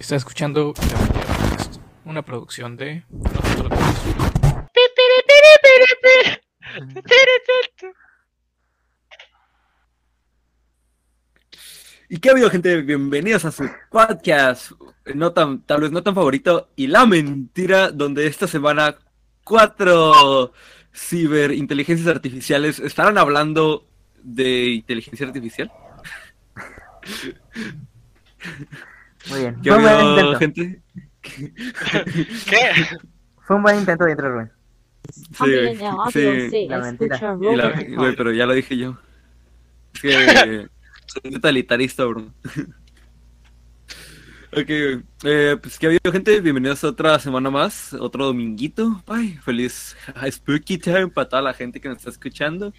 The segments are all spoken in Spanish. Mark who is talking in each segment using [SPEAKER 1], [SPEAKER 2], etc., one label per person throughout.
[SPEAKER 1] Está escuchando una producción de Nosotros
[SPEAKER 2] ¿Y qué ha habido, gente? Bienvenidos a su podcast, no tan, tal vez no tan favorito, y la mentira, donde esta semana cuatro ciberinteligencias artificiales estarán hablando de inteligencia artificial.
[SPEAKER 3] Muy bien.
[SPEAKER 2] ¿Qué ha
[SPEAKER 3] Fue un buen intento.
[SPEAKER 2] gente?
[SPEAKER 4] ¿Qué?
[SPEAKER 3] Fue un buen intento de entrar, Rubén.
[SPEAKER 2] Sí, güey,
[SPEAKER 5] en el audio
[SPEAKER 2] sí.
[SPEAKER 5] se
[SPEAKER 3] La mentira.
[SPEAKER 2] la- güey, pero ya lo dije yo. Es que soy totalitarista, bro. Ok, güey. eh, pues que ha habido gente, bienvenidos a otra semana más, otro dominguito. Ay, feliz Spooky Time para toda la gente que nos está escuchando.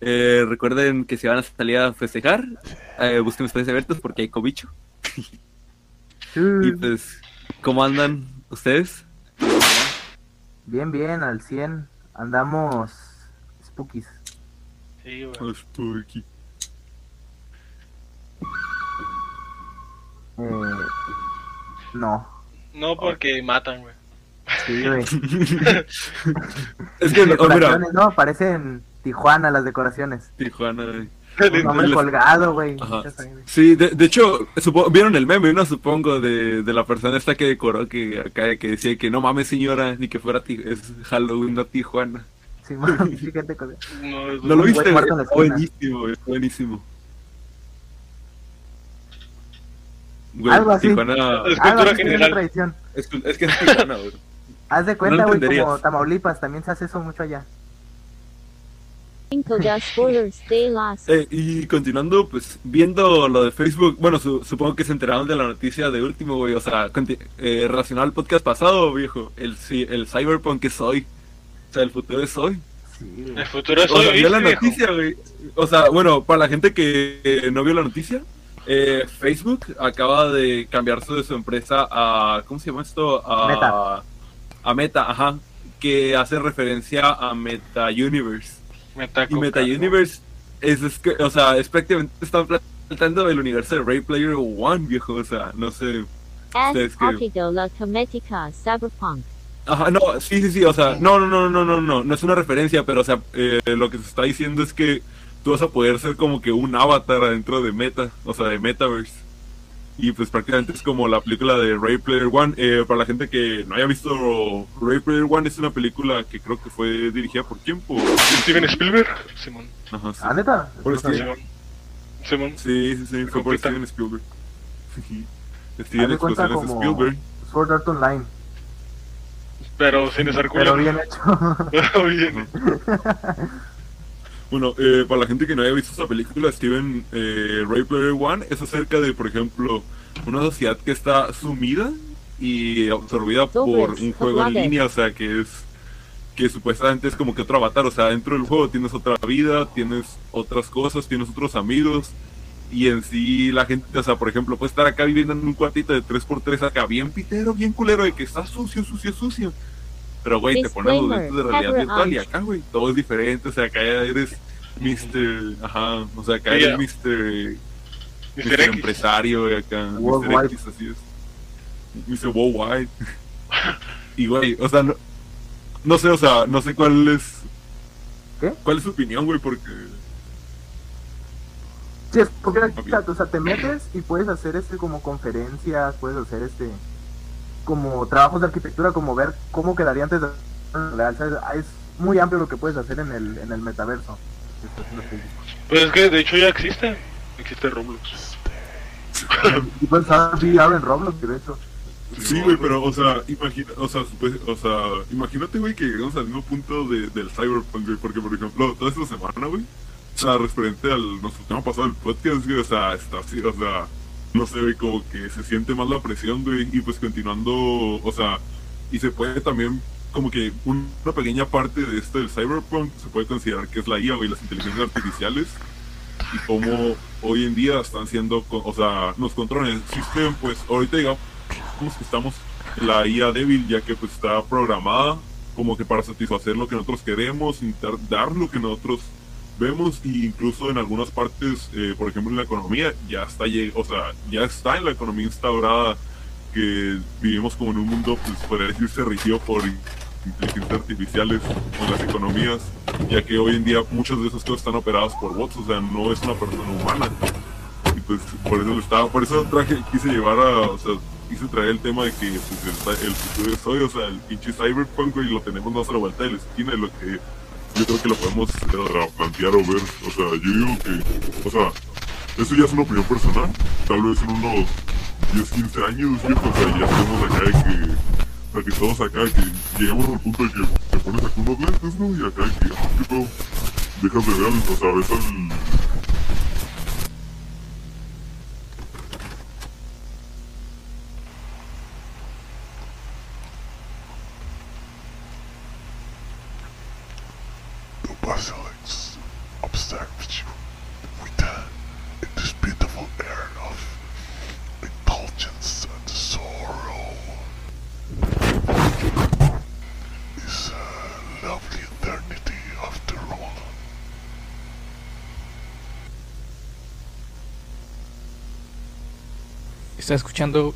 [SPEAKER 2] Eh, recuerden que si van a salir a festejar, eh, busquen espacios abiertos porque hay cobicho. Y pues, ¿cómo andan ustedes?
[SPEAKER 3] Bien, bien, al 100. Andamos spookies.
[SPEAKER 4] Sí, güey.
[SPEAKER 2] Spooky.
[SPEAKER 3] Eh, no.
[SPEAKER 4] No porque matan, güey.
[SPEAKER 3] Sí, güey.
[SPEAKER 2] Es que, oh, mira,
[SPEAKER 3] Decoraciones, no, parecen Tijuana las decoraciones.
[SPEAKER 2] Tijuana. güey.
[SPEAKER 3] Un
[SPEAKER 2] les-
[SPEAKER 3] colgado, güey.
[SPEAKER 2] Sí, de, de hecho, supo- vieron el meme, ¿no? Supongo, de, de la persona esta que decoró, que acá, que decía que no mames, señora, ni que fuera es Halloween, no Tijuana.
[SPEAKER 3] Sí, man, gente con-
[SPEAKER 4] No,
[SPEAKER 2] ¿No lo viste?
[SPEAKER 3] güey
[SPEAKER 2] buenísimo, es buenísimo. Güey,
[SPEAKER 3] Algo así.
[SPEAKER 2] Tijuana...
[SPEAKER 4] Es
[SPEAKER 3] Algo
[SPEAKER 4] cultura general.
[SPEAKER 3] tradición.
[SPEAKER 2] Es, es que es Tijuana, güey.
[SPEAKER 3] Haz de cuenta, güey, como Tamaulipas, también se hace eso mucho allá.
[SPEAKER 5] Cinco ya spoilers de las.
[SPEAKER 2] Eh, y continuando, pues, viendo lo de Facebook, bueno, su- supongo que se enteraron de la noticia de último, güey, o sea, eh, relacionado al podcast pasado, viejo, el, el cyberpunk es hoy, o sea, el futuro es hoy.
[SPEAKER 3] Sí,
[SPEAKER 4] El futuro es
[SPEAKER 2] O sea,
[SPEAKER 4] hoy,
[SPEAKER 2] vio la
[SPEAKER 4] viejo.
[SPEAKER 2] noticia, güey. O sea, bueno, para la gente que eh, no vio la noticia, eh, Facebook acaba de cambiarse de su empresa a. ¿Cómo se llama esto? A
[SPEAKER 3] Meta.
[SPEAKER 2] A Meta, ajá. Que hace referencia a Meta Universe.
[SPEAKER 4] Meta
[SPEAKER 2] Y Meta. Universe es, es que, o sea, es prácticamente están planteando el universo de Ray Player One, viejo. O sea, no sé. Es que-
[SPEAKER 5] Cyberpunk.
[SPEAKER 2] Ajá, no, sí, sí, sí, o sea, no, no, no, no, no, no, no es una referencia, pero, o sea, eh, lo que se está diciendo es que tú vas a poder ser como que un avatar adentro de Meta, o sea, de Metaverse. Y pues prácticamente es como la película de Ray Player One. Eh, para la gente que no haya visto Ray Player One, es una película que creo que fue dirigida por quién, por...
[SPEAKER 4] Steven Spielberg. Simón.
[SPEAKER 2] Ajá, sí.
[SPEAKER 3] ¿Ah, neta?
[SPEAKER 2] Por.
[SPEAKER 4] Simón. Simón.
[SPEAKER 2] Sí, sí, sí, fue por. Steven Spielberg. Steven
[SPEAKER 3] de
[SPEAKER 2] Explosiones
[SPEAKER 3] como
[SPEAKER 2] Spielberg.
[SPEAKER 3] Sword Art Online.
[SPEAKER 4] Pero sin estar
[SPEAKER 3] Pero bien hecho.
[SPEAKER 4] Pero bien.
[SPEAKER 2] Bueno, eh, para la gente que no haya visto esta película, Steven eh, Ray Player One es acerca de, por ejemplo, una sociedad que está sumida y absorbida por un juego en línea, o sea, que es que supuestamente es como que otro avatar, o sea, dentro del juego tienes otra vida, tienes otras cosas, tienes otros amigos y en sí la gente, o sea, por ejemplo, puede estar acá viviendo en un cuartito de 3x3 acá, bien pitero, bien culero, de que está sucio, sucio, sucio. Pero, güey, te pones los lentes de realidad virtual y
[SPEAKER 5] out.
[SPEAKER 2] acá, güey, todo es diferente, o sea, acá eres Mr. Ajá, o sea, acá eres. Mr.
[SPEAKER 4] Mr.
[SPEAKER 2] Empresario, güey, acá, Mr. X, así es. Mr. Worldwide. y, güey, o sea, no, no sé, o sea, no sé cuál es.
[SPEAKER 3] ¿Qué?
[SPEAKER 2] ¿Cuál es su opinión, güey? Porque.
[SPEAKER 3] Sí, es porque o sea, te metes y puedes hacer este como conferencias, puedes hacer este como trabajos de arquitectura, como ver cómo quedaría antes de. Ah, es muy amplio lo que puedes hacer en el, en el metaverso.
[SPEAKER 4] Pues es que de hecho ya existe. Existe Roblox.
[SPEAKER 3] Y puedes usar VR en Roblox, de hecho.
[SPEAKER 2] Sí, güey, pero, o sea, imagina, o sea, o sea, imagínate, güey, que llegamos al mismo punto de, del cyberpunk, güey, porque, por ejemplo, toda esta semana, güey, o sea, referente al nuestro tema pasado del podcast, güey, o sea, está así, o sea, no sé, como que se siente más la presión, güey, y pues continuando, o sea, y se puede también, como que un- una pequeña parte de esto del cyberpunk se puede considerar que es la IA, güey, las inteligencias artificiales, y cómo hoy en día están siendo, o sea, nos controlan, existen, pues, ahorita digamos que estamos en la IA débil ya que pues está programada como que para satisfacer lo que nosotros queremos, intentar dar lo que nosotros vemos incluso en algunas partes, eh, por ejemplo en la economía, ya está, o sea, ya está en la economía instaurada que vivimos como en un mundo, pues podría decirse regido por inteligencias artificiales o las economías, ya que hoy en día muchas de esas cosas están operadas por bots, o sea, no es una persona humana. Y pues por eso lo estaba, por eso traje, quise llevar a, o sea, quise traer el tema de que pues, el, futuro es hoy, o sea, el pinche cyberpunk y lo tenemos más a la vuelta de la esquina, y lo que yo creo que lo podemos eh, plantear o ver, o sea, yo digo que, o sea, eso ya es una opinión personal, tal vez en unos 10, 15 años, viejo, o sea, ya estemos acá de que, o sea, que todos acá, que llegamos al punto de que te pones acá unos lentes, ¿no? Y acá de que, ah, qué pedo, dejas de ver, o sea, ves al...
[SPEAKER 6] The Basilics observed you with uh, in this beautiful air of indulgence and sorrow. It's a lovely eternity after all.
[SPEAKER 1] Está escuchando